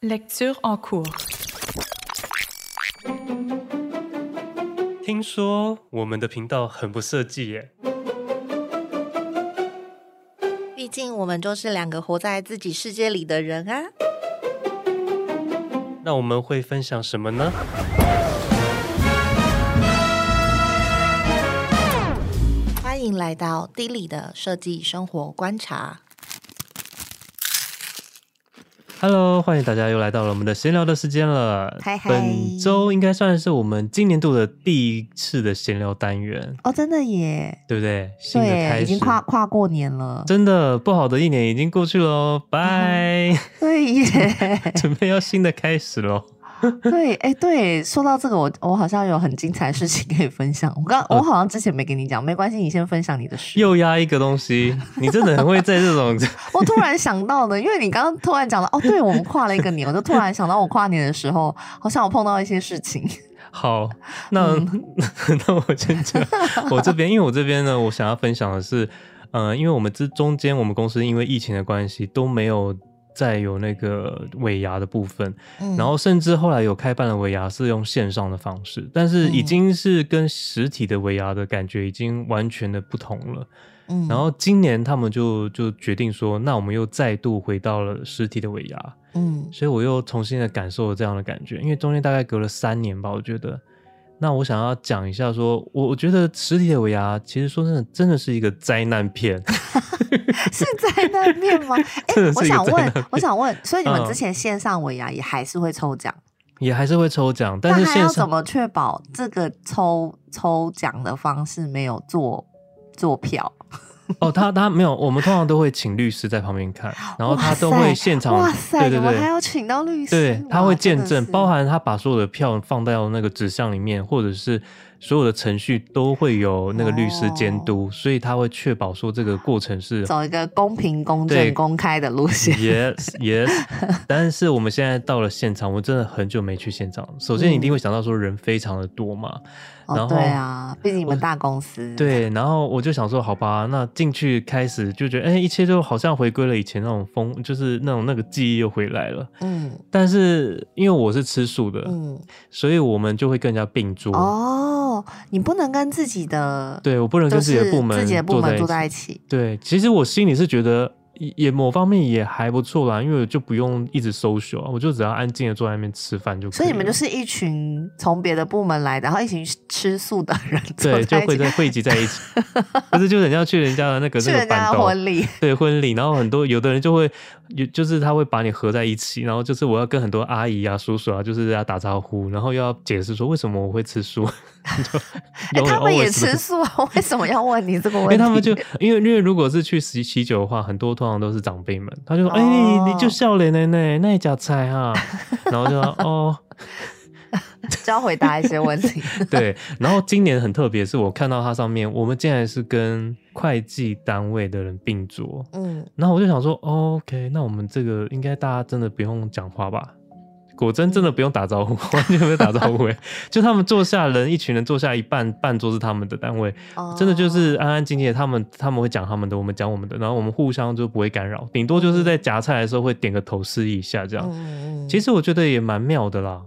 Lecture en cours。听说我们的频道很不设计耶。毕竟我们就是两个活在自己世界里的人啊。那我们会分享什么呢？欢迎来到 D 里的设计生活观察。Hello，欢迎大家又来到了我们的闲聊的时间了。嗨嗨，本周应该算是我们今年度的第一次的闲聊单元哦，真的耶，对不对？新的开始，已经跨跨过年了，真的不好的一年已经过去了，拜。对耶，准备要新的开始喽。对，哎，对，说到这个，我我好像有很精彩的事情可以分享。我刚，我好像之前没跟你讲，没关系，你先分享你的事。又压一个东西，你真的很会在这种。我突然想到的，因为你刚刚突然讲到，哦，对，我们跨了一个年，我就突然想到，我跨年的时候，好像我碰到一些事情。好，那、嗯、那我先讲，我这边，因为我这边呢，我想要分享的是，呃，因为我们这中间，我们公司因为疫情的关系都没有。再有那个尾牙的部分，嗯，然后甚至后来有开办了尾牙是用线上的方式，但是已经是跟实体的尾牙的感觉已经完全的不同了。嗯，然后今年他们就就决定说，那我们又再度回到了实体的尾牙，嗯，所以我又重新的感受了这样的感觉，因为中间大概隔了三年吧，我觉得。那我想要讲一下说，说我我觉得实体的尾牙，其实说真的，真的是一个灾难片，是灾难片吗？哎、欸，我想问，我想问，所以你们之前线上尾牙也还是会抽奖、嗯，也还是会抽奖，但是线上要怎么确保这个抽抽奖的方式没有做做票？哦，他他没有，我们通常都会请律师在旁边看，然后他都会现场，哇塞，对对对，还要请到律师，对，他会见证，包含他把所有的票放到那个纸箱里面，或者是。所有的程序都会有那个律师监督，哦，所以他会确保说这个过程是走一个公平、公正、公开的路线。Yes, yes。但是我们现在到了现场，我真的很久没去现场。首先，你一定会想到说人非常的多嘛。嗯、然后、哦、对啊，毕竟你们大公司。对，然后我就想说，好吧，那进去开始就觉得，哎，一切就好像回归了以前那种风，就是那种那个记忆又回来了。嗯。但是因为我是吃素的，嗯，所以我们就会更加并桌。哦。你不能跟自己的，对，我不能跟自己的部门，自己的部门坐在一起。对，其实我心里是觉得。也某方面也还不错啦，因为我就不用一直 social 啊，我就只要安静的坐在那边吃饭就可以。所以你们就是一群从别的部门来的，然后一群吃素的人，对，就会在汇集在一起。不是，就人家去人家的那个那个板凳婚礼，对婚礼，然后很多有的人就会，有就是他会把你合在一起，然后就是我要跟很多阿姨啊、叔叔啊，就是要打招呼，然后又要解释说为什么我会吃素。就哎、欸，他们也吃素啊？为什么要问你这个问题？因为他们就因为因为如果是去喜喜酒的话，很多通常都是长辈们，他就说：“哎、哦欸，你就笑脸奶奶，那一家菜哈。”然后就说：“哦，就要回答一些问题。”对。然后今年很特别，是我看到它上面，我们竟然是跟会计单位的人并桌。嗯。然后我就想说、哦、：“OK，那我们这个应该大家真的不用讲话吧？”果真真的不用打招呼，完全没有打招呼，就他们坐下人一群人坐下一半半桌是他们的单位，真的就是安安静静的，他们他们会讲他们的，我们讲我们的，然后我们互相就不会干扰，顶多就是在夹菜的时候会点个头示意一下这样。其实我觉得也蛮妙的啦，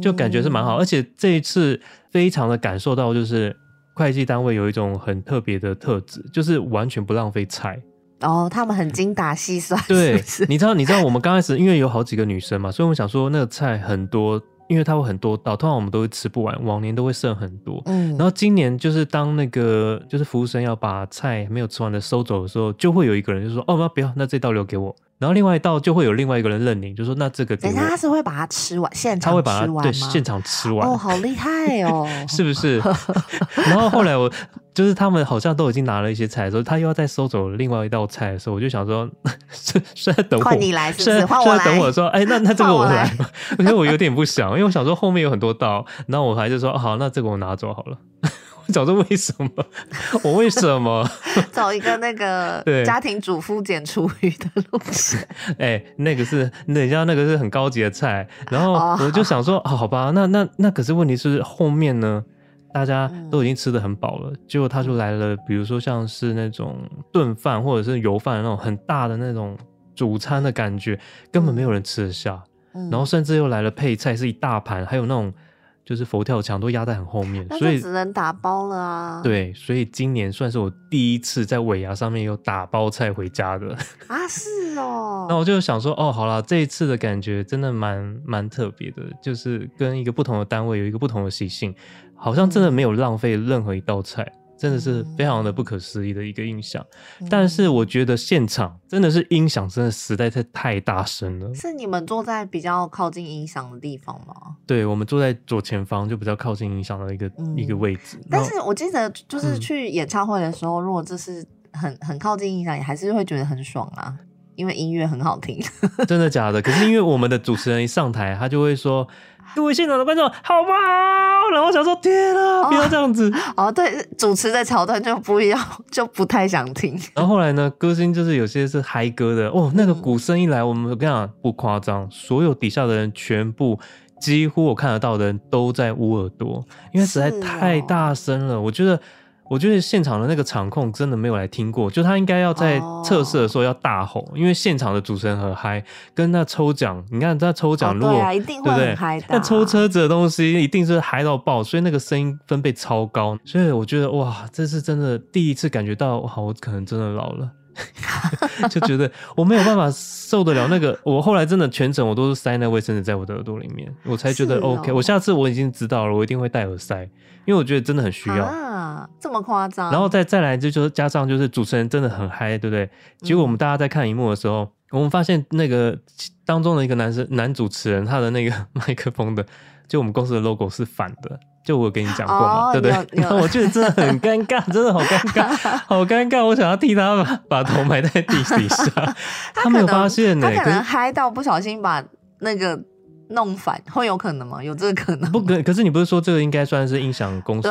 就感觉是蛮好，而且这一次非常的感受到就是会计单位有一种很特别的特质，就是完全不浪费菜。哦，他们很精打细算。对，是是你知道，你知道我们刚开始因为有好几个女生嘛，所以我们想说那个菜很多，因为它会很多道，通常我们都会吃不完，往年都会剩很多。嗯，然后今年就是当那个就是服务生要把菜没有吃完的收走的时候，就会有一个人就说：“哦，不要不要，那这道留给我。”然后另外一道就会有另外一个人认领，就说那这个等一下他是会把它吃完，现场？他会把它对现场吃完哦，好厉害哦，是不是？然后后来我就是他们好像都已经拿了一些菜的时候，他又要再收走另外一道菜的时候，我就想说 是是在等我，换你来是不是？是换我来，等我说，哎，那那这个我来，因为我有点不想，因为我想说后面有很多道，然后我还是说好，那这个我拿走好了。找着为什么？我为什么？找一个那个 家庭主妇捡厨余的路线。哎、欸，那个是，等一下那个是很高级的菜。然后我就想说，哦、好吧，那那那可是问题是后面呢，大家都已经吃得很饱了，结果他就来了，比如说像是那种炖饭或者是油饭那种很大的那种主餐的感觉，根本没有人吃得下。嗯，然后甚至又来了配菜是一大盘，还有那种就是佛跳墙都压在很后面，所以只能打包了啊。对，所以今年算是我第一次在尾牙上面有打包菜回家的 啊，是哦。那我就想说，哦，好了，这一次的感觉真的蛮蛮特别的，就是跟一个不同的单位有一个不同的习性，好像真的没有浪费任何一道菜。嗯真的是非常的不可思议的一个印象，嗯，但是我觉得现场真的是音响真的实在是太大声了。是你们坐在比较靠近音响的地方吗？对，我们坐在左前方，就比较靠近音响的一个、嗯、一个位置。但是我记得就是去演唱会的时候，嗯、如果这是很很靠近音响，也还是会觉得很爽啊，因为音乐很好听。真的假的？可是因为我们的主持人一上台，他就会说。各位现场的观众，好不好？然后想说，天啊，不要这样子哦。哦，对，主持的桥段就不要，就不太想听。然后后来呢，歌星就是有些是嗨歌的哦，那个鼓声一来，我们跟你讲不夸张，所有底下的人全部几乎我看得到的人都在捂耳朵，因为实在太大声了。哦、我觉得。我觉得现场的那个场控真的没有来听过，就他应该要在测试的时候要大吼，oh. 因为现场的主持人很嗨，跟那抽奖，你看他抽奖，如果、oh, 对啊，一定会很嗨的，那抽车子的东西一定是嗨到爆，所以那个声音分贝超高，所以我觉得哇，这是真的第一次感觉到，哇，我可能真的老了。就觉得我没有办法受得了那个，我后来真的全程我都是塞那卫生纸在我的耳朵里面，我才觉得 OK。我下次我已经知道了，我一定会戴耳塞，因为我觉得真的很需要啊，这么夸张。然后再再来就就是加上就是主持人真的很嗨，对不对？结果我们大家在看荧幕的时候，我们发现那个当中的一个男生男主持人他的那个 麦克风的，就我们公司的 logo 是反的。就我跟你讲过嘛，哦、对不对？然后 我觉得真的很尴尬，真的好尴尬，好尴尬。我想要替他把把头埋在地底下，他，他没有发现呢、欸。他可能嗨到不小心把那个弄反，会有可能吗？有这个可能？不可，可是你不是说这个应该算是音响公司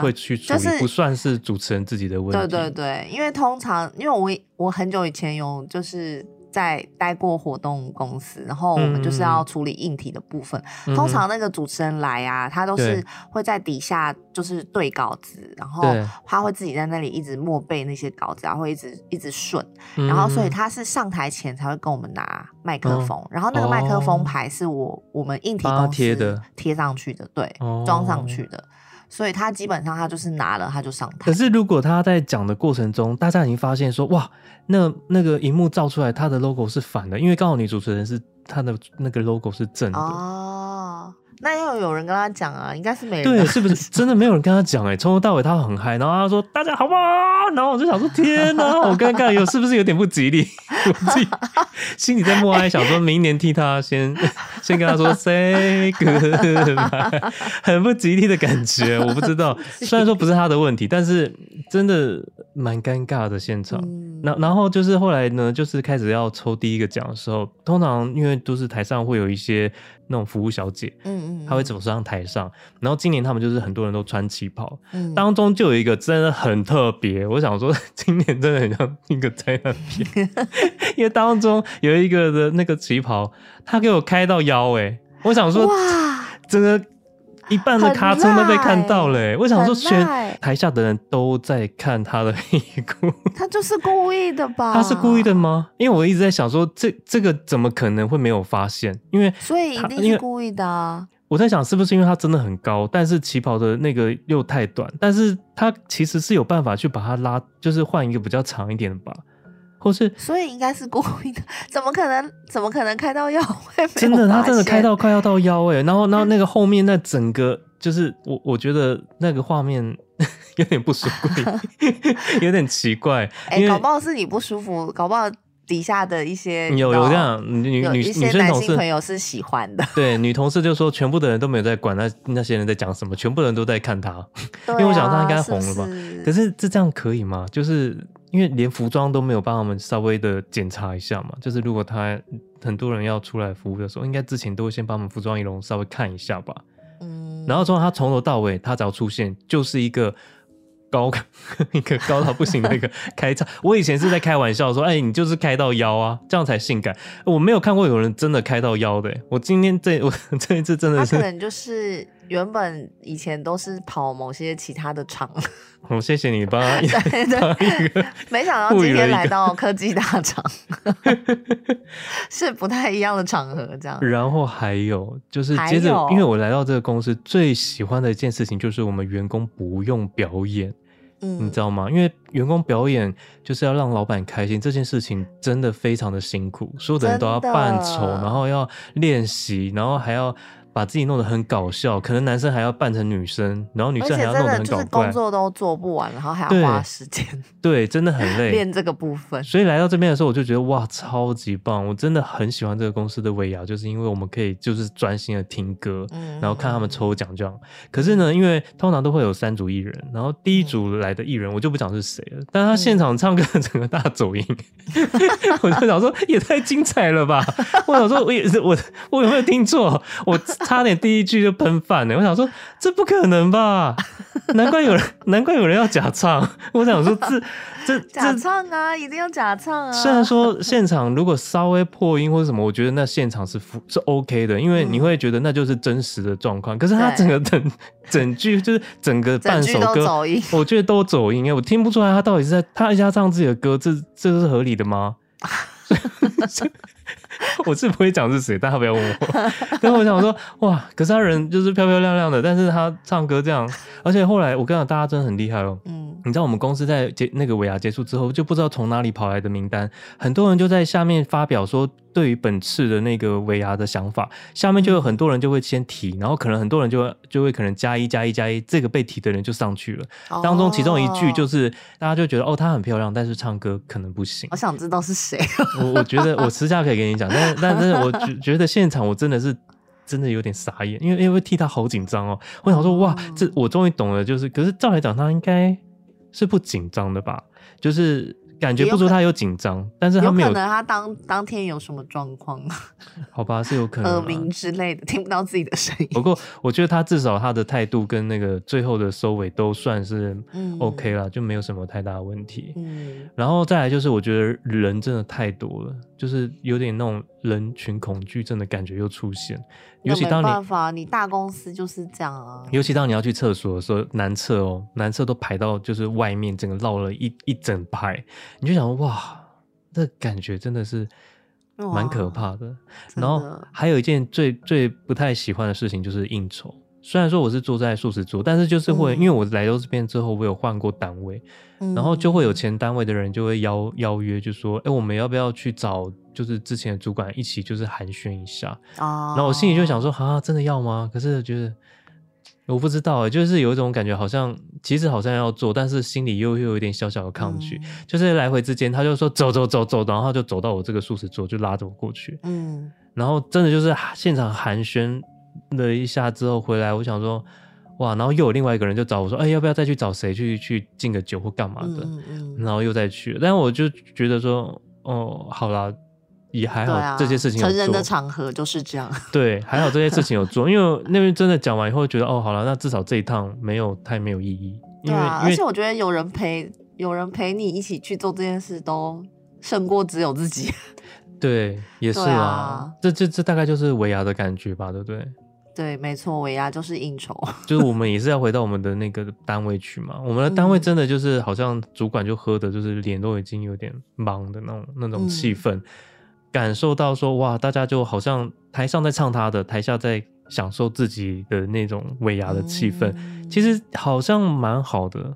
会去处理，不算是主持人自己的问题？对对对，因为通常因为我我很久以前有就是。在待过活动公司，然后我们就是要处理硬体的部分。嗯、通常那个主持人来啊，他都是会在底下就是对稿子，然后他会自己在那里一直默背那些稿子，然后会一直一直顺。然后所以他是上台前才会跟我们拿麦克风，嗯、然后那个麦克风牌是我我们硬体公司贴的。贴上去的，对，装上去的。所以他基本上他就是拿了他就上台。可是如果他在讲的过程中，大家已经发现说，哇，那那个荧幕照出来他的 logo 是反的，因为刚好女主持人是他的那个 logo 是正的。哦那要有人跟他讲啊，应该是没人。对，是不是 真的没有人跟他讲？哎，从头到尾他很嗨，然后他说大家好不好？然后我就想说天哪，好尴尬，有是不是有点不吉利？我自己心里在默哀，想说明年替他先先跟他说 say goodbye，很不吉利的感觉，我不知道。虽然说不是他的问题，但是真的蛮尴尬的现场。那、嗯、然后就是后来呢，就是开始要抽第一个奖的时候，通常因为都是台上会有一些。那种服务小姐，嗯嗯，她会走上台上，然后今年他们就是很多人都穿旗袍，嗯，当中就有一个真的很特别，我想说今年真的很像一个灾难片，因为当中有一个的那个旗袍，他给我开到腰，哎，我想说哇，整个。一半的卡车都被看到了，欸，我想说，全台下的人都在看他的屁股。他就是故意的吧？他是故意的吗？因为我一直在想说，这这个怎么可能会没有发现？因为所以一定是故意的啊。我在想，是不是因为他真的很高，但是旗袍的那个又太短，但是他其实是有办法去把它拉，就是换一个比较长一点的吧。或是，所以应该是故意的，怎么可能？怎么可能开到腰？真的，他真的开到快要到腰哎，然后，然后那个后面那整个就是我，我觉得那个画面有点不舒服，有点奇怪。哎、欸，搞不好是你不舒服，搞不好底下的一些有有这样女女女生男性朋友是喜欢的。对，女同事就说，全部的人都没有在管那那些人在讲什么，全部人都在看他，因为我想他应该红了吧？是是可是这这样可以吗？就是。因为连服装都没有帮他们稍微的检查一下嘛，就是如果他很多人要出来服务的时候，应该之前都会先帮我们服装仪容稍微看一下吧。嗯，然后从他从头到尾，他只要出现就是一个高 一个高到不行的一个 开场。我以前是在开玩笑说，哎，你就是开到腰啊，这样才性感。我没有看过有人真的开到腰的。我今天这我 这一次真的是，他可能就是。原本以前都是跑某些其他的厂。我、哦、谢谢你帮 他。对对，没想到今天来到科技大厂，是不太一样的场合，这样。然后还有就是接着，因为我来到这个公司，最喜欢的一件事情就是我们员工不用表演。嗯，你知道吗？因为员工表演就是要让老板开心，这件事情真的非常的辛苦，所有的人都要扮丑，然后要练习，然后还要。把自己弄得很搞笑，可能男生还要扮成女生，然后女生还要弄得很搞怪，工作都做不完，然后还要花时间，对，真的很累练这个部分。所以来到这边的时候，我就觉得哇，超级棒！我真的很喜欢这个公司的尾牙，就是因为我们可以就是专心的听歌，嗯、然后看他们抽奖这样。可是呢，因为通常都会有三组艺人，然后第一组来的艺人我就不讲是谁了，但他现场唱歌整个大走音，嗯、我就想说也太精彩了吧！我想说我也是我我有没有听错？我。差点第一句就喷饭呢，我想说这不可能吧？难怪有人，难怪有人要假唱。我想说这这假唱啊，一定要假唱啊！虽然说现场如果稍微破音或者什么，我觉得那现场是是 OK 的，因为你会觉得那就是真实的状况。可是他整个整整句就是整个半首歌，我觉得都走音，我听不出来他到底是在他一下唱自己的歌，这这是合理的吗？我是不会讲是谁，大家不要问我。但我想说，哇，可是他人就是漂漂亮亮的，但是他唱歌这样，而且后来我跟你讲，大家真的很厉害哦。嗯，你知道我们公司在结那个尾牙结束之后，就不知道从哪里跑来的名单，很多人就在下面发表说。对于本次的那个尾牙的想法，下面就有很多人就会先提，然后可能很多人就会就会可能加一加一加一，这个被提的人就上去了。哦、当中其中一句就是大家就觉得哦，她很漂亮，但是唱歌可能不行。我想知道是谁。我我觉得我私下可以跟你讲，但但但是我觉觉得现场我真的是真的有点傻眼，因为因为替他好紧张哦。我想说哇，这我终于懂了，就是可是照来讲他应该是不紧张的吧？就是。感觉不出他有紧张，但是他没有，有可能他当当天有什么状况？好吧，是有可能耳鸣之类的，听不到自己的声音。不过我觉得他至少他的态度跟那个最后的收尾都算是 OK 了，嗯、就没有什么太大的问题。嗯，然后再来就是我觉得人真的太多了，就是有点那种人群恐惧症的感觉又出现。尤其当你，办法，你大公司就是这样啊。尤其当你要去厕所的时候，男厕哦，男厕都排到就是外面，整个绕了一一整排，你就想哇，那感觉真的是蛮可怕的。然后还有一件最最不太喜欢的事情就是应酬。虽然说我是坐在素食桌，但是就是会，嗯、因为我来到这边之后，我有换过单位，嗯、然后就会有前单位的人就会邀邀约，就说，哎、欸，我们要不要去找就是之前的主管一起就是寒暄一下？哦、然后我心里就想说，啊，真的要吗？可是觉得我不知道，就是有一种感觉，好像其实好像要做，但是心里又又有一点小小的抗拒。嗯、就是来回之间，他就说走走走走，然后他就走到我这个素食桌，就拉着我过去。嗯，然后真的就是现场寒暄。了一下之后回来，我想说，哇，然后又有另外一个人就找我说，哎，要不要再去找谁去去敬个酒或干嘛的？嗯嗯、然后又再去，但是我就觉得说，哦，好啦，也还好，啊、这些事情。成人的场合就是这样。对，还好这些事情有做，因为那边真的讲完以后觉得，哦，好了，那至少这一趟没有太没有意义。因为，啊、而且我觉得有人陪，有人陪你一起去做这件事，都胜过只有自己。对，也是啊，啊这这这大概就是尾牙的感觉吧，对不对？对，没错，尾牙就是应酬，就是我们也是要回到我们的那个单位去嘛。我们的单位真的就是好像主管就喝的，就是脸都已经有点茫的那种那种气氛，嗯、感受到说哇，大家就好像台上在唱他的，台下在享受自己的那种尾牙的气氛，嗯、其实好像蛮好的。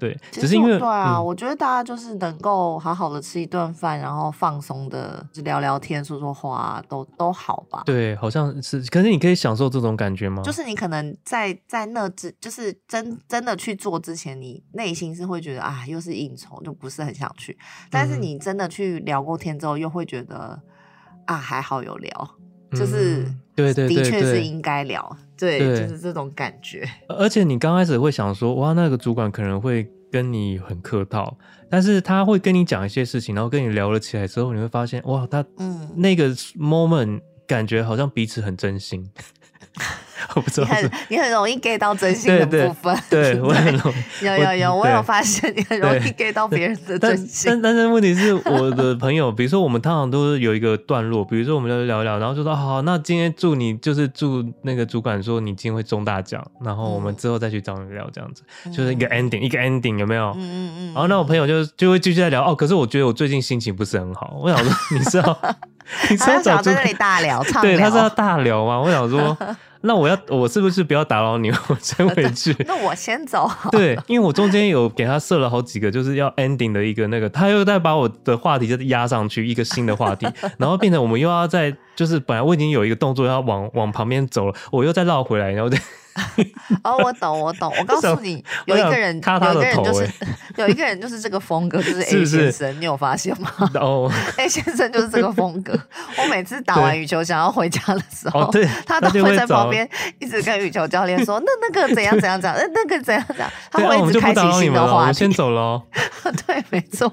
对，只是因为对啊，嗯、我觉得大家就是能够好好的吃一顿饭，然后放松的聊聊天、说说话，都都好吧。对，好像是，可是你可以享受这种感觉吗？就是你可能在在那之，就是真真的去做之前，你内心是会觉得啊，又是应酬，就不是很想去。但是你真的去聊过天之后，又会觉得啊，还好有聊，就是、对对，的确是应该聊。对，对。就是这种感觉。而且你刚开始会想说，哇，那个主管可能会跟你很客套，但是他会跟你讲一些事情，然后跟你聊了起来之后，你会发现，哇，他嗯，那个 moment 感觉好像彼此很真心，我不知道你很你很容易 get 到真心的部分。对，对 我很容易。有有有，我有发现你很容易 get 到别人的 真心。但但是问题是，我的朋友，比如说我们通常都是有一个段落，比如说我们就聊一聊，然后就说好，那今天祝你就是祝那个主管说你今天会中大奖，然后我们之后再去找你聊这样子，嗯、就是一个 ending，一个 ending 有没有？嗯嗯嗯。然后那我朋友就就会继续在聊哦，可是我觉得我最近心情不是很好，我想说你知道。你是要找在那里大 聊，对，他是要大聊吗？我想说，那我要我是不是不要打扰你，我先回去？那我先走。对，因为我中间有给他设了好几个，就是要 ending 的一个那个，他又在把我的话题就压上去一个新的话题，然后变成我们又要在，就是本来我已经有一个动作要往往旁边走了，我又再绕回来，然后再。哦，我懂，我懂。我告诉你，有一个人，有一个人就是 有一个人就是这个风格，就是 A 先生，你有发现吗？哦，A 先生就是这个风格。我每次打完羽球想要回家的时候，他都会在旁边一直跟羽球教练说：“那那个怎样怎样讲，那那个怎样讲。”他会一直开启新的话题。我先走了。对，没错。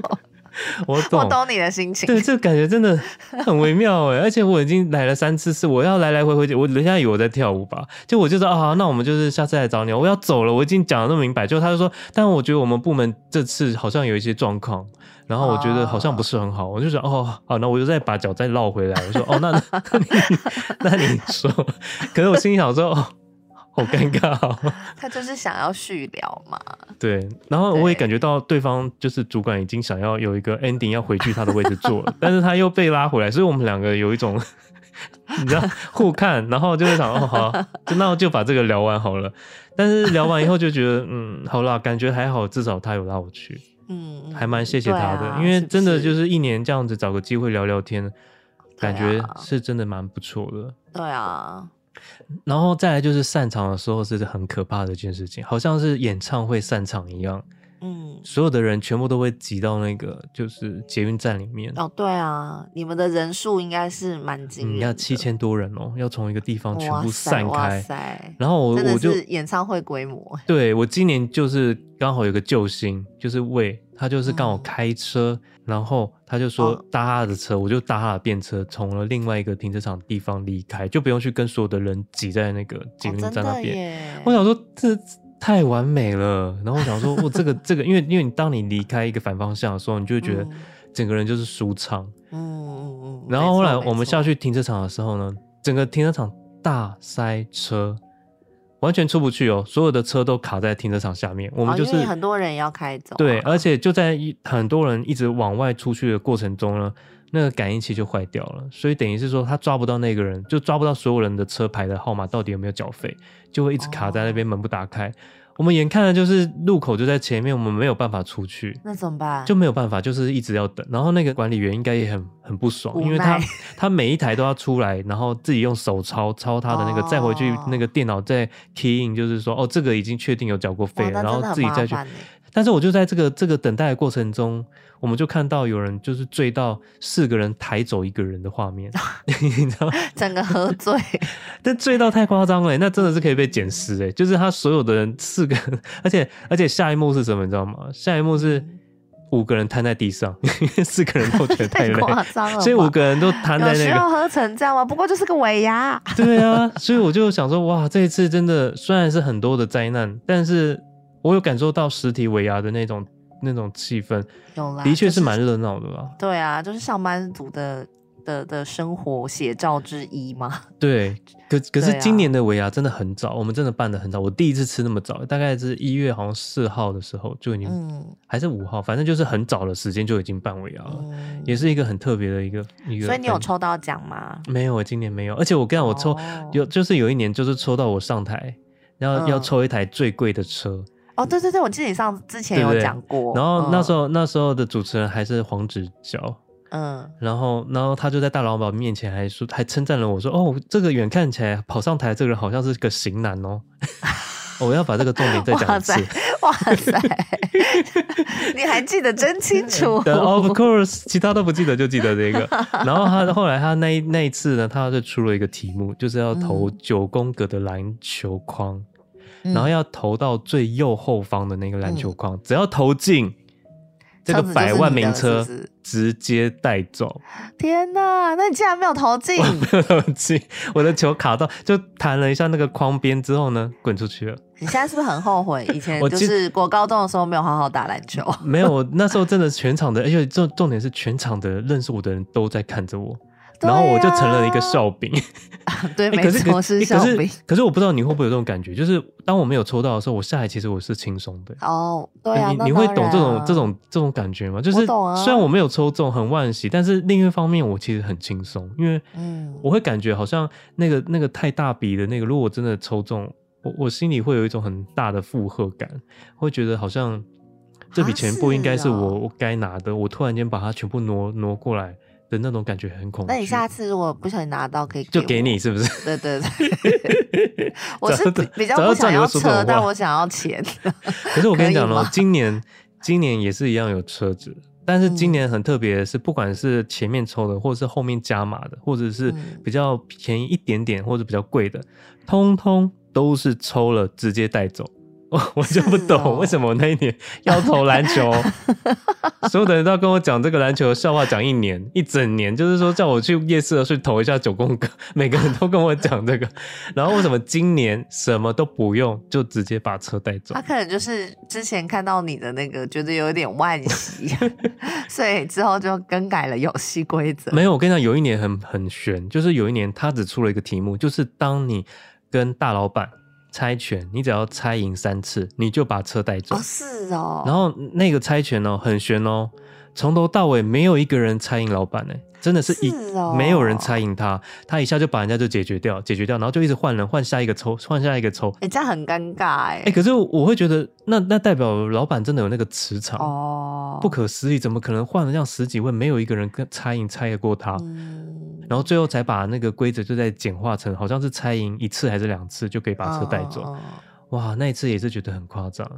我懂，我懂你的心情。对，这感觉真的很微妙哎，而且我已经来了三次，是我要来来回回，我人家以为我在跳舞吧？就我就说啊，好，那我们就是下次来找你，我要走了，我已经讲的那么明白。就他就说，但我觉得我们部门这次好像有一些状况，然后我觉得好像不是很好，哦、我就说哦，好，那我就再把脚再绕回来。我说哦，那 那你那你说，可是我心里想说哦。好尴尬哦，他就是想要续聊嘛。对，然后我也感觉到对方就是主管已经想要有一个 ending 要回去他的位置坐了，但是他又被拉回来，所以我们两个有一种 你知道互看，然后就会想哦好，就那我就把这个聊完好了。但是聊完以后就觉得嗯好啦，感觉还好，至少他有拉我去，嗯，还蛮谢谢他的，啊、因为真的就是一年这样子找个机会聊聊天，感觉是真的蛮不错的。对啊。然后再来就是散场的时候是很可怕的一件事情，好像是演唱会散场一样，嗯，所有的人全部都会挤到那个就是捷运站里面。哦，对啊，你们的人数应该是蛮惊人的，要七千多人哦，要从一个地方全部散开。然后我我就演唱会规模，对，我今年就是刚好有个救星，就是魏，他就是刚好开车。嗯然后他就说搭他的车，哦、我就搭他的便车，从了另外一个停车场地方离开，就不用去跟所有的人挤在那个捷运站那边。哦、我想说这太完美了。然后我想说，我这个这个，因为因为你当你离开一个反方向的时候，你就会觉得整个人就是舒畅。嗯嗯嗯。然后后来我们下去停车场的时候呢，整个停车场大塞车。完全出不去哦，所有的车都卡在停车场下面。我们就是、哦、很多人要开走、啊，对，而且就在一很多人一直往外出去的过程中呢，那个感应器就坏掉了，所以等于是说他抓不到那个人，就抓不到所有人的车牌的号码到底有没有缴费，就会一直卡在那边，门不打开。哦我们眼看的就是路口就在前面，我们没有办法出去，那怎么办？就没有办法，就是一直要等。然后那个管理员应该也很很不爽，因为他他每一台都要出来，然后自己用手抄抄他的那个，再回去那个电脑再 key in，就是说哦，这个已经确定有缴过费了，然后自己再去。但是我就在这个这个等待的过程中，我们就看到有人就是醉到四个人抬走一个人的画面，你知道吗？整个喝醉，但醉到太夸张了，那真的是可以被捡尸哎！就是他所有的人四个人，而且而且下一幕是什么？你知道吗？下一幕是五个人瘫在地上，因 为四个人都觉得太累，太夸张了，所以五个人都瘫在那个。有需要喝成这样吗？不过就是个尾牙。对啊，所以我就想说，哇，这一次真的虽然是很多的灾难，但是。我有感受到实体尾牙的那种那种气氛，有啦，的确是蛮热闹的吧？对啊，就是上班族的的的生活写照之一嘛。对，可可是今年的尾牙真的很早，啊、我们真的办的很早。我第一次吃那么早，大概是一月好像四号的时候就已经，嗯、还是五号，反正就是很早的时间就已经办尾牙了，嗯、也是一个很特别的一个一个。所以你有抽到奖吗？没有，我今年没有。而且我跟你讲，我抽、哦、有就是有一年就是抽到我上台，然后要抽一台最贵的车。嗯哦，对对对，我记得你上之前有讲过。然后那时候、嗯、那时候的主持人还是黄子佼，嗯，然后然后他就在大老板面前还说，还称赞了我说，哦，这个远看起来跑上台这个人好像是个型男 哦。我要把这个重点再讲一次。哇塞，哇塞 你还记得真清楚。Of course，其他都不记得，就记得这个。然后他后来他那一那一次呢，他就出了一个题目，就是要投九宫格的篮球框。然后要投到最右后方的那个篮球框，嗯、只要投进，这个百万名车直接带走。天哪！那你竟然没有投进？没有投进，我的球卡到，就弹了一下那个框边之后呢，滚出去了。你现在是不是很后悔？以前就是国高中的时候没有好好打篮球。没有，那时候真的全场的，而且重重点是全场的认识我的人都在看着我。然后我就成了一个笑柄，对，可是没错，是笑柄。可是我不知道你会不会有这种感觉，就是当我没有抽到的时候，我下来其实我是轻松的。哦，对啊，你你会懂这种这种这种感觉吗？就是虽然我没有抽中，很惋惜，但是另一方面我其实很轻松，因为嗯，我会感觉好像那个那个太大笔的那个，如果我真的抽中，我我心里会有一种很大的负荷感，会觉得好像这笔钱不应该是我我该拿的，我突然间把它全部挪挪过来。的那种感觉很恐怖。那你下次如果不小心拿到，可以给就给你，是不是？对对对，我是比较不想要车，但我想要钱。可是我跟你讲喽，今年今年也是一样有车子，但是今年很特别的是，不管是前面抽的，或者是后面加码的，或者是比较便宜一点点，或者比较贵的，通通都是抽了直接带走。我 我就不懂为什么我那一年要投篮球，所有的人都要跟我讲这个篮球的笑话，讲一年一整年，就是说叫我去夜市去投一下九宫格，每个人都跟我讲这个。然后为什么今年什么都不用，就直接把车带走？他可能就是之前看到你的那个，觉得有点惋惜，所以之后就更改了游戏规则。没有，我跟你讲，有一年很很悬，就是有一年他只出了一个题目，就是当你跟大老板。猜拳，你只要猜赢三次，你就把车带走。哦，是哦。然后那个猜拳哦，很悬哦，从头到尾没有一个人猜赢老板呢。真的是一没有人猜赢他，他一下就把人家就解决掉，解决掉，然后就一直换人，换下一个抽，换下一个抽。哎、欸，这样很尴尬哎。哎、欸，可是我会觉得，那那代表老板真的有那个磁场哦，不可思议，怎么可能换了这样十几位，没有一个人跟猜赢猜得过他？嗯、然后最后才把那个规则就在简化成，好像是猜赢一次还是两次就可以把车带走。哦、哇，那一次也是觉得很夸张。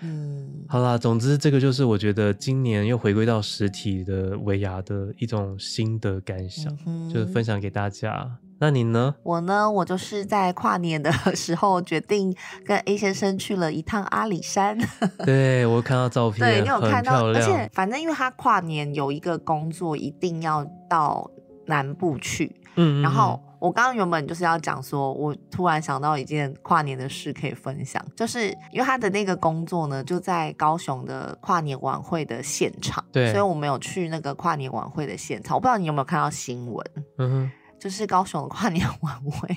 嗯，好啦，总之这个就是我觉得今年又回归到实体的维牙的一种新的感想，嗯、就是分享给大家。那你呢？我呢，我就是在跨年的 时候决定跟 A 先生去了一趟阿里山。对，我看到照片，对，你有看到？而且反正因为他跨年有一个工作，一定要到南部去。嗯，嗯，然后。我刚刚原本就是要讲说，我突然想到一件跨年的事可以分享，就是因为他的那个工作呢，就在高雄的跨年晚会的现场，对，所以我没有去那个跨年晚会的现场。我不知道你有没有看到新闻，嗯哼，就是高雄的跨年晚会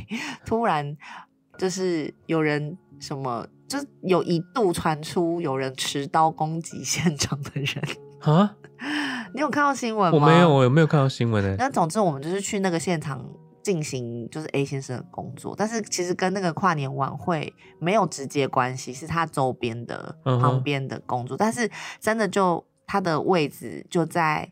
突然就是有人什么，就有一度传出有人持刀攻击现场的人啊，你有看到新闻吗？我没有，我有没有看到新闻呢？那总之我们就是去那个现场。进行就是 A 先生的工作，但是其实跟那个跨年晚会没有直接关系，是他周边的旁边的工作。Uh. 但是真的就他的位置就在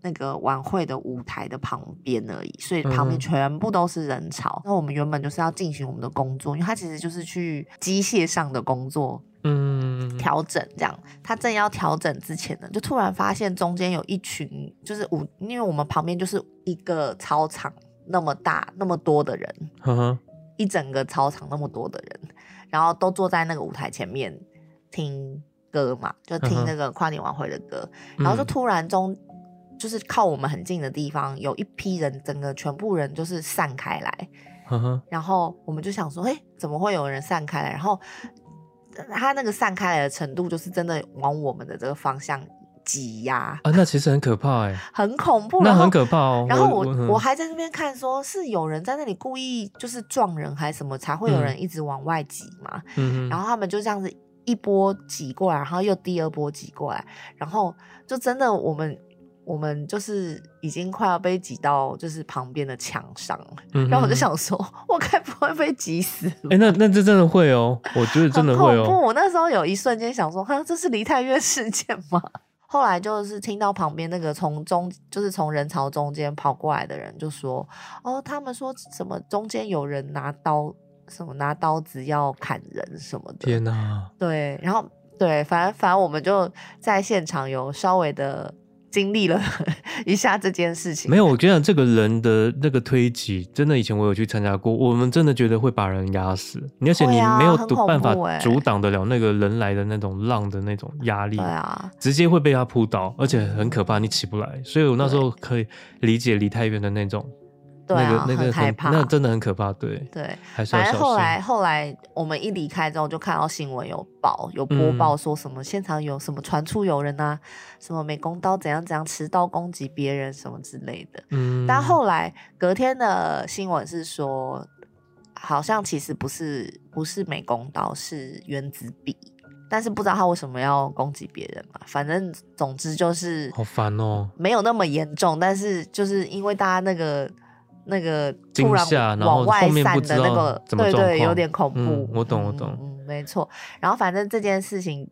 那个晚会的舞台的旁边而已，所以旁边全部都是人潮。那、uh. 我们原本就是要进行我们的工作，因为他其实就是去机械上的工作，嗯、uh，调、整这样。他正要调整之前呢，就突然发现中间有一群就是舞，因为我们旁边就是一个操场。那么大那么多的人，呵呵一整个操场那么多的人，然后都坐在那个舞台前面听歌嘛，就听那个跨年晚会的歌，然后就突然中，嗯、就是靠我们很近的地方，有一批人，整个全部人就是散开来，然后我们就想说，哎，怎么会有人散开来？然后他那个散开来的程度，就是真的往我们的这个方向。挤压啊，那其实很可怕哎，很恐怖，那很可怕哦。然后我我，我还在那边看，说是有人在那里故意就是撞人还是什么，才会有人一直往外挤嘛。嗯，然后他们就这样子一波挤过来，然后又第二波挤过来，然后就真的我们我们就是已经快要被挤到就是旁边的墙上，嗯、然后我就想说，我该不会被挤死？哎、欸，那那这真的会哦，我觉得真的会哦。不，我那时候有一瞬间想说，哈，这是梨泰院事件吗？后来就是听到旁边那个从中，就是从人潮中间跑过来的人就说：“哦，他们说什么中间有人拿刀，什么拿刀子要砍人什么的。”天哪！对，然后对，反正反正我们就在现场有稍微的经历了 一下这件事情。没有，我觉得这个人的那个推挤，真的以前我有去参加过，我们真的觉得会把人压死，而且你没有办法阻挡得了那个人来的那种浪的那种压力，对啊，直接会被他扑倒，而且很可怕，你起不来。所以我那时候可以理解离太远的那种。对啊，那个、那个很害怕，那、真的很可怕。对对。反正后来后来我们一离开之后，就看到新闻有报有播报说什么现场有什么传出有人啊，什么美工刀怎样怎样持刀攻击别人什么之类的。嗯，但后来隔天的新闻是说，好像其实不是不是美工刀，是原子笔。但是不知道他为什么要攻击别人嘛？反正总之就是好烦哦，没有那么严重，但是就是因为大家那个。那个突然往外散的那个，对对，有点恐怖。嗯、我懂，我懂。嗯，没错。然后反正这件事情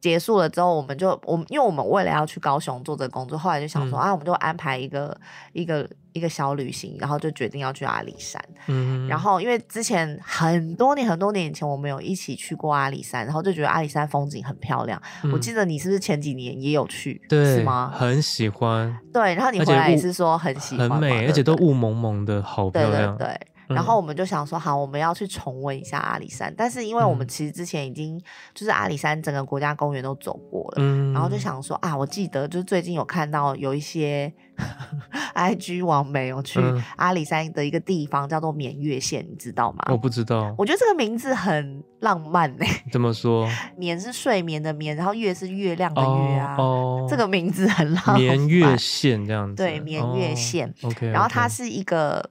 结束了之后，我们就我们因为我们为了要去高雄做这个工作，后来就想说、嗯、啊，我们就安排一个一个。一个小旅行，然后就决定要去阿里山。嗯，然后因为之前很多年很多年以前，我们有一起去过阿里山，然后就觉得阿里山风景很漂亮。嗯、我记得你是不是前几年也有去？对，是吗？很喜欢。对，然后你回来也是说很喜欢，很美，而且都雾蒙蒙的，好漂亮。对，对，对。然后我们就想说，好，我们要去重温一下阿里山。但是因为我们其实之前已经就是阿里山整个国家公园都走过了，嗯，然后就想说啊，我记得就是最近有看到有一些 IG 网美有去阿里山的一个地方叫做眠月线，你知道吗？我不知道。我觉得这个名字很浪漫呢。怎么说？眠是睡眠的眠，然后月是月亮的月啊。哦，这个名字很浪漫。眠月线这样子。对，眠月线。OK。然后它是一个。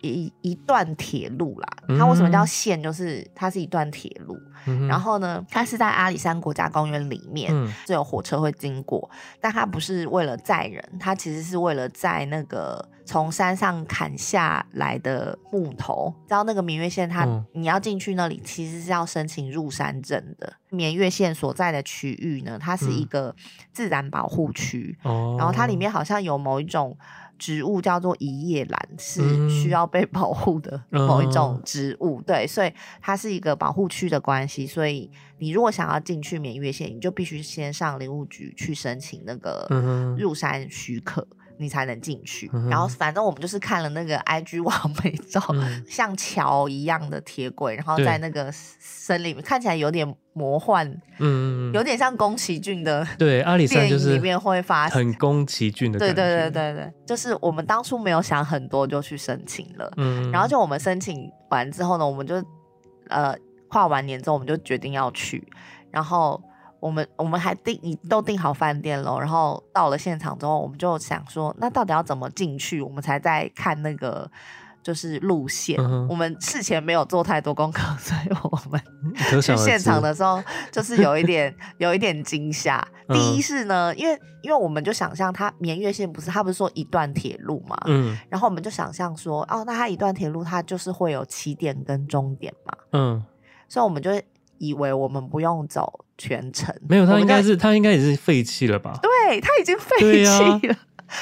一一段铁路啦，它为什么叫线？就是它是一段铁路，嗯，然后呢，它是在阿里山国家公园里面，嗯，就有火车会经过，但它不是为了载人，它其实是为了载那个从山上砍下来的木头。知道那个明月线它，它，嗯，你要进去那里，其实是要申请入山证的。明月线所在的区域呢，它是一个自然保护区，嗯，然后它里面好像有某一种。植物叫做一叶兰，是需要被保护的 某一种植物。嗯、对，所以它是一个保护区的关系。所以你如果想要进去免月线，你就必须先上林务局去申请那个入山许可。嗯你才能进去，嗯，然后反正我们就是看了那个 IG 网美照，嗯，像桥一样的铁轨，然后在那个森林看起来有点魔幻，嗯，有点像宫崎骏的对阿里山就是里面会发很宫崎骏的，对对对对对，就是我们当初没有想很多就去申请了，嗯，然后就我们申请完之后呢，我们就呃跨完年之后我们就决定要去，然后。我们我们还订你都订好饭店了，然后到了现场之后，我们就想说，那到底要怎么进去？我们才在看那个就是路线。嗯、我们事前没有做太多功课，所以我们 去现场的时候就是有一点 有一点惊吓。第一是呢，因为因为我们就想象它绵月线不是它不是说一段铁路嘛，嗯，然后我们就想象说，哦，那它一段铁路它就是会有起点跟终点嘛，嗯，所以我们就以为我们不用走。全程没有，他应该是他应该也是废弃了吧？对，他已经废弃了。啊、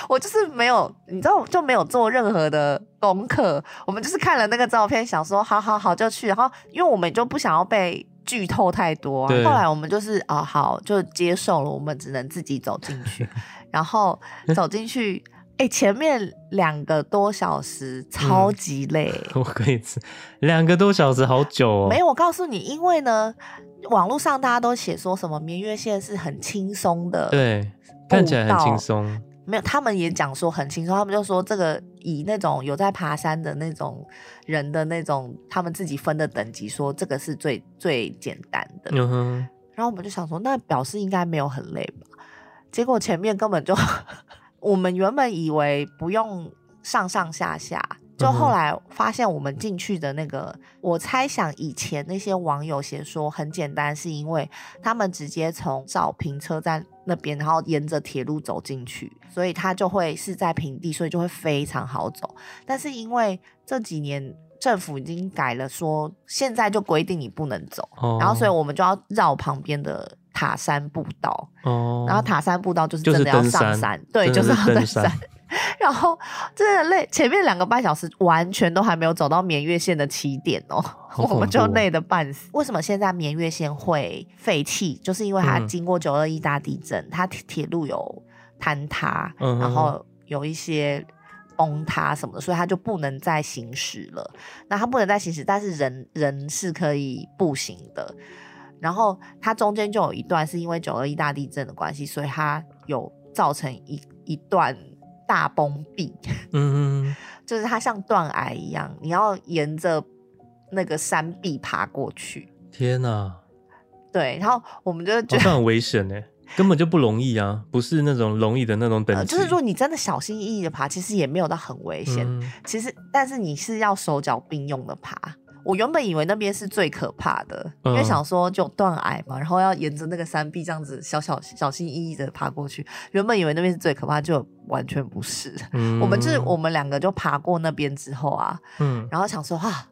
我就是没有，你知道，就没有做任何的功课。我们就是看了那个照片，想说好好好就去。然后，因为我们就不想要被剧透太多，后来我们就是啊、哦，好就接受了，我们只能自己走进去。然后走进去，哎，前面两个多小时超级累。嗯、我可以吃两个多小时，好久哦。没有，我告诉你，因为呢。网络上大家都写说什么明月线是很轻松的，对，看起来很轻松。没有，他们也讲说很轻松，他们就说这个以那种有在爬山的那种人的那种他们自己分的等级，说这个是最最简单的。然后我们就想说，那表示应该没有很累吧？结果前面根本就，我们原本以为不用上上下下。就后来发现我们进去的那个，我猜想以前那些网友写说很简单，是因为他们直接从找平车站那边，然后沿着铁路走进去，所以他就会是在平地，所以就会非常好走。但是因为这几年政府已经改了，说现在就规定你不能走，然后所以我们就要绕旁边的塔山步道，然后塔山步道就是真的要上山，对，就是要登山。然后真的累，前面两个半小时完全都还没有走到绵月线的起点哦，我们就累得半死。为什么现在绵月线会废弃？就是因为它经过九二一大地震，它铁路有坍塌，嗯、然后有一些崩塌什么的，所以它就不能再行驶了。那它不能再行驶，但是人人是可以步行的。然后它中间就有一段是因为九二一大地震的关系，所以它有造成一一段大崩壁。嗯，嗯 就是它像断崖一样，你要沿着那个山壁爬过去。天哪！对，然后我们就觉得很危险呢，根本就不容易啊，不是那种容易的那种等级。呃、就是如果你真的小心翼翼的爬，其实也没有到很危险。嗯、其实，但是你是要手脚并用的爬。我原本以为那边是最可怕的，因为想说就断崖嘛，然后要沿着那个山壁这样子小小小心翼翼的爬过去。原本以为那边是最可怕，就完全不是。嗯、我们就是我们两个就爬过那边之后啊，嗯，然后想说啊。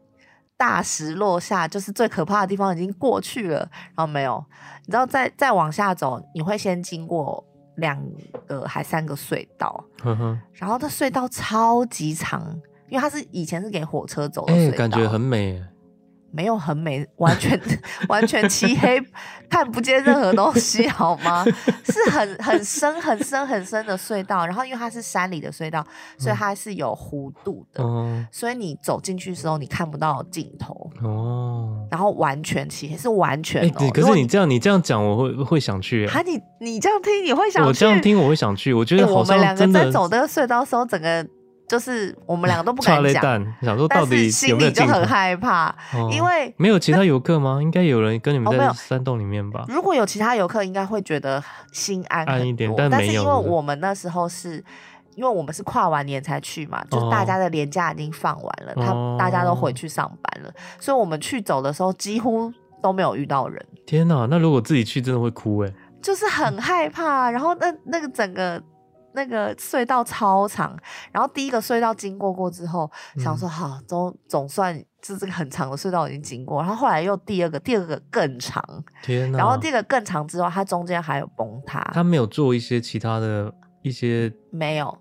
大石落下，就是最可怕的地方已经过去了，然后没有，你知道再再往下走，你会先经过两个还三个隧道，呵呵，然后它隧道超级长，因为它是以前是给火车走的隧道，欸，感觉很美。没有很美，完全 完全漆黑，看不见任何东西，好吗？是很很深很深很深的隧道，然后因为它是山里的隧道，所以它是有弧度的，嗯、所以你走进去的时候你看不到尽头哦。然后完全漆黑，是完全、哦欸。可是你这样你这样讲，我会会想去。啊，你你这样听你会想去？我这样听我会想去。我觉得好像、欸、我们两个在走那个隧道的时候，整个。就是我们两个都不敢讲，想说到底有没有，心里就很害怕，哦、因为没有其他游客吗？应该有人跟你们在山洞里面吧？如果有其他游客，应该会觉得心安安一点，但没有。但是因为我们那时候是，因为我们是跨完年才去嘛，就是大家的年假已经放完了，他、哦、大家都回去上班了，所以我们去走的时候几乎都没有遇到人。天哪，那如果自己去，真的会哭哎，就是很害怕。然后那那个整个。那个隧道超长，然后第一个隧道经过过之后，嗯、想说好，总总算就这个很长的隧道已经经过，然后后来又第二个，第二个更长，天哪！然后第二个更长之后，它中间还有崩塌，它没有做一些其他的一些没有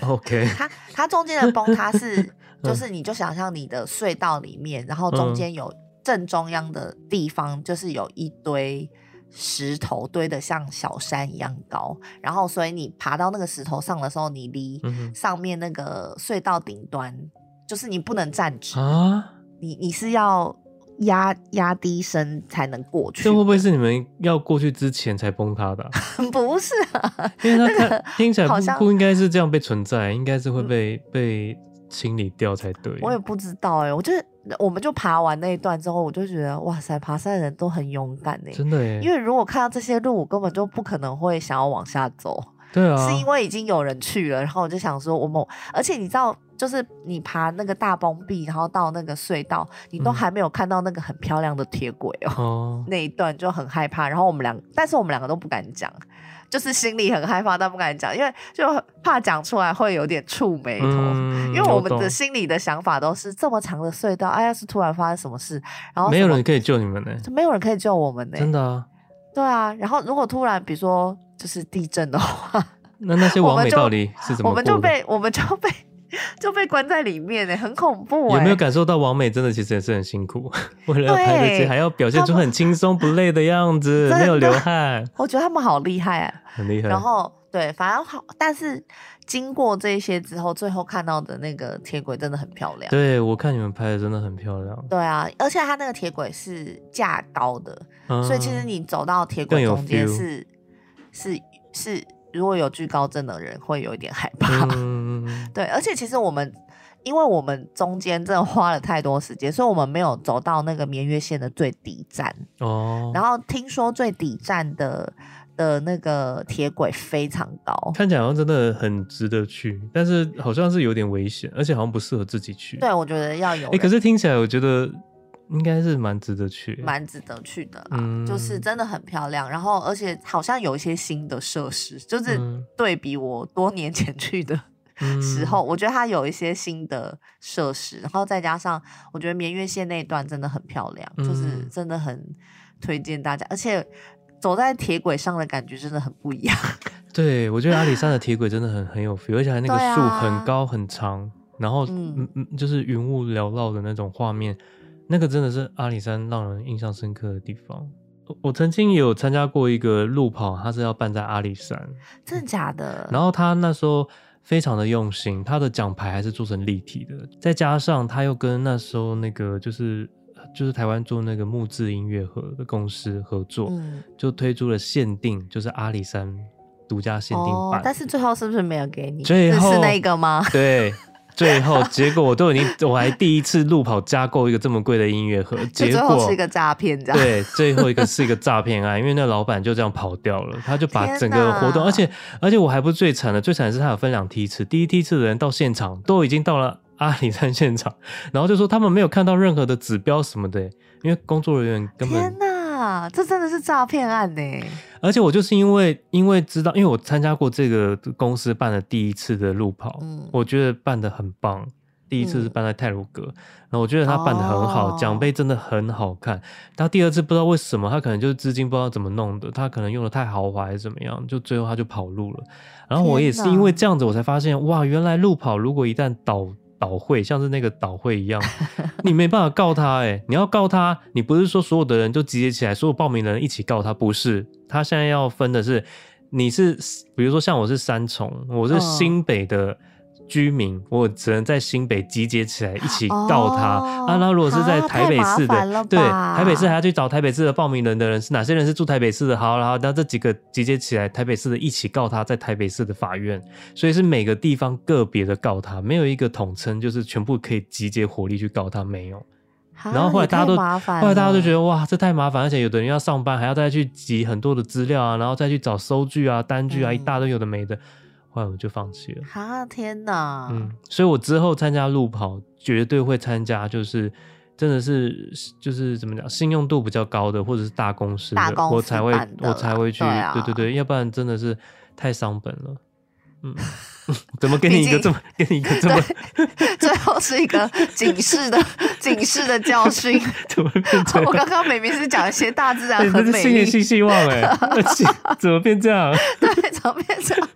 ，OK，它它中间的崩塌是 就是你就想象你的隧道里面，然后中间有正中央的地方就是有一堆。石头堆得像小山一样高，然后所以你爬到那个石头上的时候，你离上面那个隧道顶端，嗯、就是你不能站直。啊，你你是要压压低身才能过去。这会不会是你们要过去之前才崩塌的、啊？不是啊，因为它看、那个、听起来不 不应该是这样被存在，应该是会被、嗯、被清理掉才对。我也不知道哎、欸，我就是。我们就爬完那一段之后，我就觉得哇塞，爬山的人都很勇敢呢。真的耶！因为如果看到这些路，我根本就不可能会想要往下走。对啊，是因为已经有人去了，然后我就想说，我们而且你知道，就是你爬那个大崩壁，然后到那个隧道，你都还没有看到那个很漂亮的铁轨哦。哦。那一段就很害怕，然后我们两，但是我们两个都不敢讲。就是心里很害怕，但不敢讲，因为就怕讲出来会有点触眉头。嗯、因为我们的心里的想法都是这么长的隧道，哎呀，是突然发生什么事，然后没有人可以救你们呢？就没有人可以救我们呢？真的啊？对啊。然后如果突然，比如说就是地震的话，那那些完美到底是怎么？我们就被我们就被。就被关在里面呢，很恐怖。有没有感受到王美真的其实也是很辛苦，为了要拍这些还要表现出很轻松不累的样子，没有流汗。我觉得他们好厉害啊，很厉害。然后对，反正好，但是经过这些之后，最后看到的那个铁轨真的很漂亮。对，我看你们拍的真的很漂亮。对啊，而且它那个铁轨是架高的，嗯、所以其实你走到铁轨中间是是是，如果有惧高症的人会有一点害怕。嗯 对，而且其实我们，因为我们中间真的花了太多时间，所以我们没有走到那个绵月线的最底站哦。然后听说最底站的的那个铁轨非常高，看起来好像真的很值得去，但是好像是有点危险，而且好像不适合自己去。对，我觉得要有。哎，可是听起来我觉得应该是蛮值得去，蛮值得去的啦，嗯、就是真的很漂亮。然后而且好像有一些新的设施，就是对比我多年前去的。时候，我觉得它有一些新的设施，然后再加上，我觉得绵月线那一段真的很漂亮，嗯、就是真的很推荐大家，而且走在铁轨上的感觉真的很不一样。对，我觉得阿里山的铁轨真的很很有 feel，而且还那个树很高很长，啊、然后嗯嗯，就是云雾缭绕的那种画面，那个真的是阿里山让人印象深刻的地方。我曾经有参加过一个路跑，他是要办在阿里山，真的假的？然后他那时候非常的用心，他的奖牌还是做成立体的，再加上他又跟那时候那个就是就是台湾做那个木质音乐盒的公司合作，嗯，就推出了限定，就是阿里山独家限定版。哦，但是最后是不是没有给你？最后是那个吗？对。最后结果我都已经，我还第一次路跑加购一个这么贵的音乐盒，结果是一个诈骗，对，最后一个是一个诈骗案，因为那老板就这样跑掉了，他就把整个活动，而且而且我还不是最惨的，最惨的是他有分两梯次，第一梯次的人到现场都已经到了阿里山现场，然后就说他们没有看到任何的指标什么的，因为工作人员根本。天哪，这真的是诈骗案呢！而且我就是因为因为知道，因为我参加过这个公司办的第一次的路跑，嗯，我觉得办的很棒。第一次是办在泰鲁阁，然后我觉得他办的很好，奖杯真的很好看。他第二次不知道为什么，他可能就是资金不知道怎么弄的，他可能用的太豪华还是怎么样，就最后他就跑路了。然后我也是因为这样子，我才发现哇，原来路跑如果一旦倒。倒会像是那个倒会一样，你没办法告他哎、欸！你要告他，你不是说所有的人就集结起来，所有报名的人一起告他，不是。他现在要分的是，你是比如说像我是三重，我是新北的。哦居民，我只能在新北集结起来一起告他。哦、啊，那如果是在台北市的，对，台北市还要去找台北市的报名人的人是哪些人是住台北市的？好，然后那这几个集结起来，台北市的一起告他，在台北市的法院。所以是每个地方个别的告他，没有一个统称，就是全部可以集结火力去告他，没有。然后后来大家都，后来大家都觉得哇，这太麻烦，而且有的人要上班，还要再去集很多的资料啊，然后再去找收据啊、单据啊，嗯、一大堆有的没的。后来我就放弃了。啊天哪！嗯，所以我之后参加路跑，绝对会参加，就是真的是就是怎么讲，信用度比较高的，或者是大公司的，大公司我才会我才会去。对，啊、对对对，要不然真的是太伤本了。嗯。怎么给你一个这么给你一个这么？最后是一个警示的 警示的教训。怎么变这样？我刚刚明明是讲一些大自然很美丽，新年新希望哎，怎么变这样？对，怎么变这样？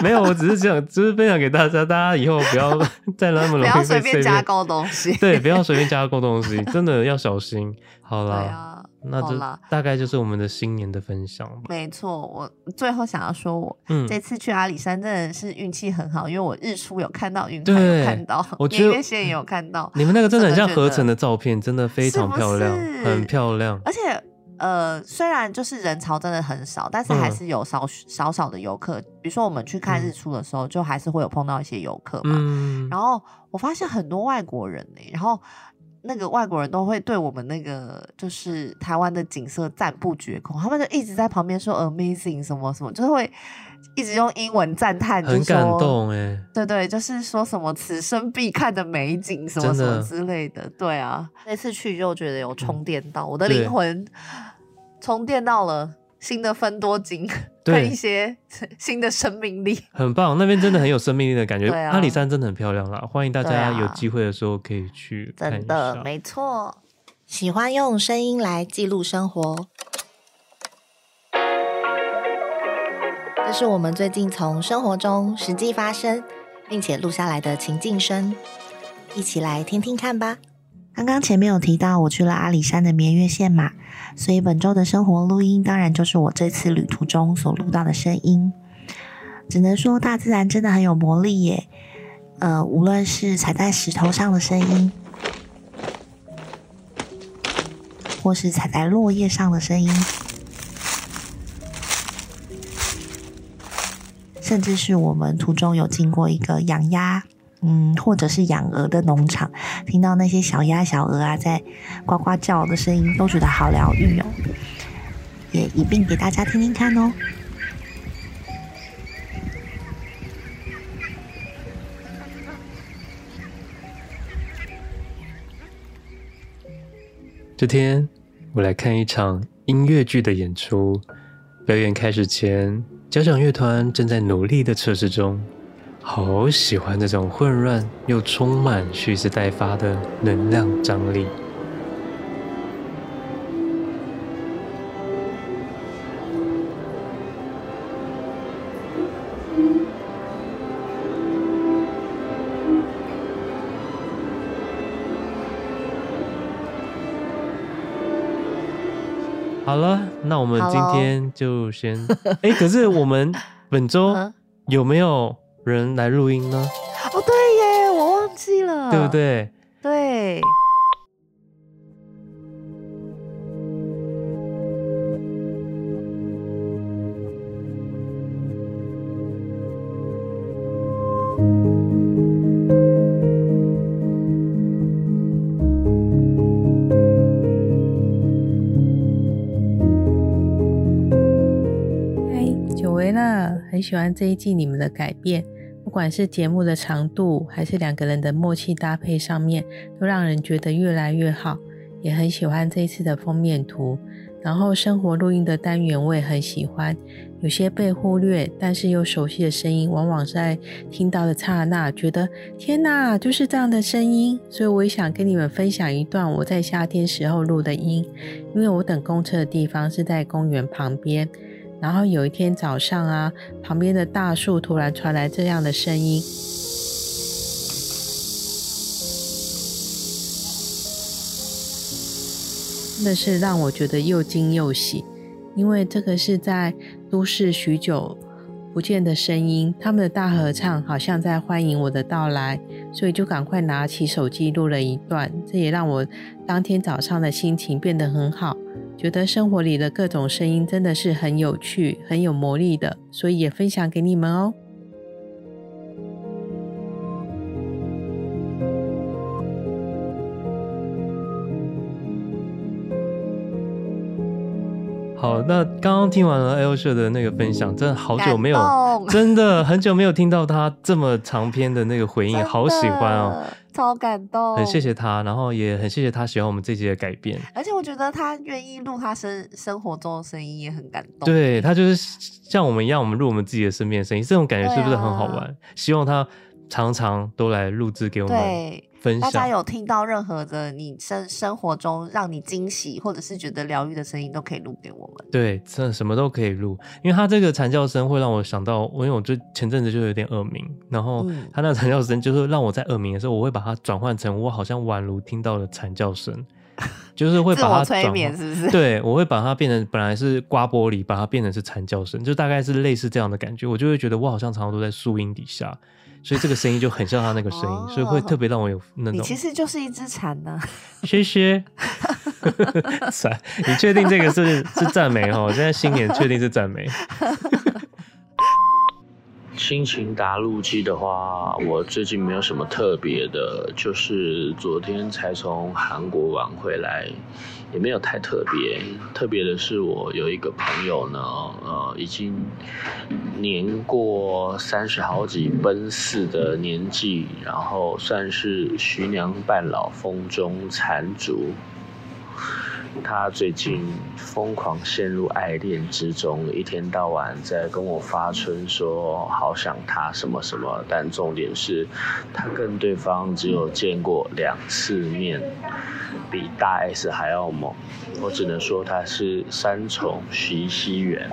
没有，我只是想，只是分享给大家，大家以后不要再那么容易不要随便加工东西。对，不要随便加工东西，真的要小心。好了。那就大概就是我们的新年的分享吧。没错，我最后想要说我，我、嗯、这次去阿里山真的是运气很好，因为我日出有看到，云海有看到，我 觉得年线也有看到。你们那个真的很像合成的照片，真的非常漂亮，是是很漂亮。而且呃，虽然就是人潮真的很少，但是还是有少少少的游客。嗯、比如说我们去看日出的时候，就还是会有碰到一些游客嘛。嗯、然后我发现很多外国人呢、欸，然后。那个外国人都会对我们那个就是台湾的景色赞不绝口，他们就一直在旁边说 amazing 什么什么，就是会一直用英文赞叹，很感动哎，对对，就是说什么此生必看的美景什么什么之类的，对啊，那次去就觉得有充电到，嗯、我的灵魂充电到了。新的芬多精，对一些新的生命力，很棒。那边真的很有生命力的感觉。啊、阿里山真的很漂亮啦，欢迎大家有机会的时候可以去看一下。真的，没错。喜欢用声音来记录生活，这是我们最近从生活中实际发生，并且录下来的情境声，一起来听听看吧。刚刚前面有提到我去了阿里山的眠月线嘛，所以本周的生活录音当然就是我这次旅途中所录到的声音。只能说大自然真的很有魔力耶，呃，无论是踩在石头上的声音，或是踩在落叶上的声音，甚至是我们途中有经过一个养鸭。嗯，或者是养鹅的农场，听到那些小鸭、小鹅啊在呱呱叫的声音，都觉得好疗愈哦。也一并给大家听听看哦。这天，我来看一场音乐剧的演出。表演开始前，交响乐团正在努力的测试中。好喜欢这种混乱又充满蓄势待发的能量张力。好了，那我们今天就先哎，可是我们本周 有没有人来录音呢？哦，对耶，我忘记了，对不对？对。很喜欢这一季你们的改变，不管是节目的长度，还是两个人的默契搭配上面，都让人觉得越来越好。也很喜欢这一次的封面图，然后生活录音的单元我也很喜欢。有些被忽略但是又熟悉的声音，往往在听到的刹那，觉得天哪，就是这样的声音。所以我也想跟你们分享一段我在夏天时候录的音，因为我等公车的地方是在公园旁边。然后有一天早上啊，旁边的大树突然传来这样的声音，真的是让我觉得又惊又喜，因为这个是在都市许久不见的声音，他们的大合唱好像在欢迎我的到来，所以就赶快拿起手机录了一段，这也让我当天早上的心情变得很好。觉得生活里的各种声音真的是很有趣、很有魔力的，所以也分享给你们哦。那刚刚听完了 Elsa 的那个分享，真的好久没有，真的很久没有听到他这么长篇的那个回应，好喜欢哦。超感动，很谢谢他，然后也很谢谢他喜欢我们这集的改变，而且我觉得他愿意录他生生活中的声音也很感动。对，他就是像我们一样，我们录我们自己的身边的声音，这种感觉是不是很好玩？啊、希望他常常都来录制给我们。对。大家有听到任何的你生生活中让你惊喜或者是觉得疗愈的声音，都可以录给我们。对，真的什么都可以录，因为他这个惨叫声会让我想到，因为我就前阵子就有点耳鸣，然后他那个惨叫声就是让我在耳鸣的时候，我会把它转换成我好像宛如听到了惨叫声，就是会把它催眠，是不是？对，我会把它变成本来是刮玻璃，把它变成是惨叫声，就大概是类似这样的感觉，我就会觉得我好像常常都在树荫底下。所以这个声音就很像他那个声音，哦，所以会特别让我有那种。你其实就是一只蝉呢。谢谢。蝉，你确定这个是是赞美哦？现在新年确定是赞美。心情答录机的话，我最近没有什么特别的，就是昨天才从韩国玩回来，也没有太特别。特别的是，我有一个朋友呢，呃，已经年过三十好几奔四的年纪，然后算是徐娘半老，风中残烛。他最近疯狂陷入爱恋之中，一天到晚在跟我发春说好想他什么什么，但重点是，他跟对方只有见过两次面，比大 S 还要猛，我只能说他是三重徐熙媛。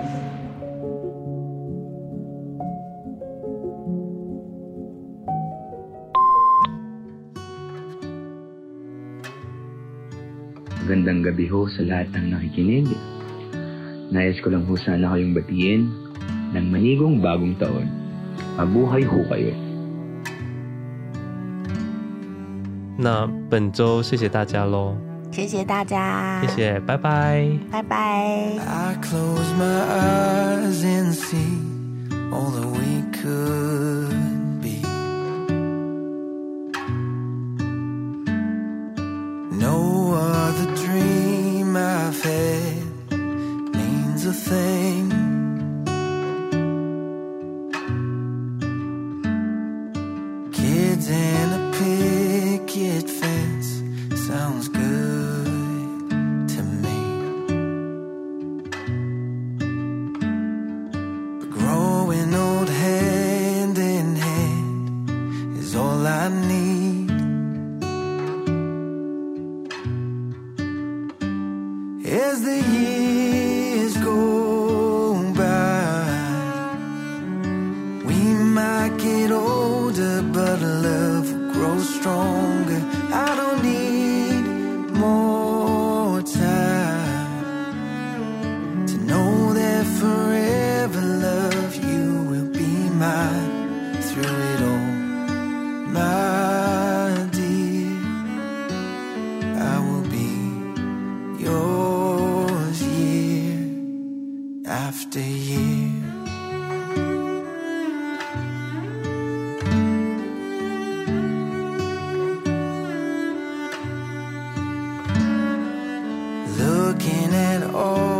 Magandang gabi ho sa lahat ng nakikinig. Nais ko lang ho sana kayong batiin ng manigong bagong taon. Mabuhay ho kayo. 那本周谢谢大家喽，谢谢大家，谢谢，拜拜，拜拜。I close my eyes Looking at all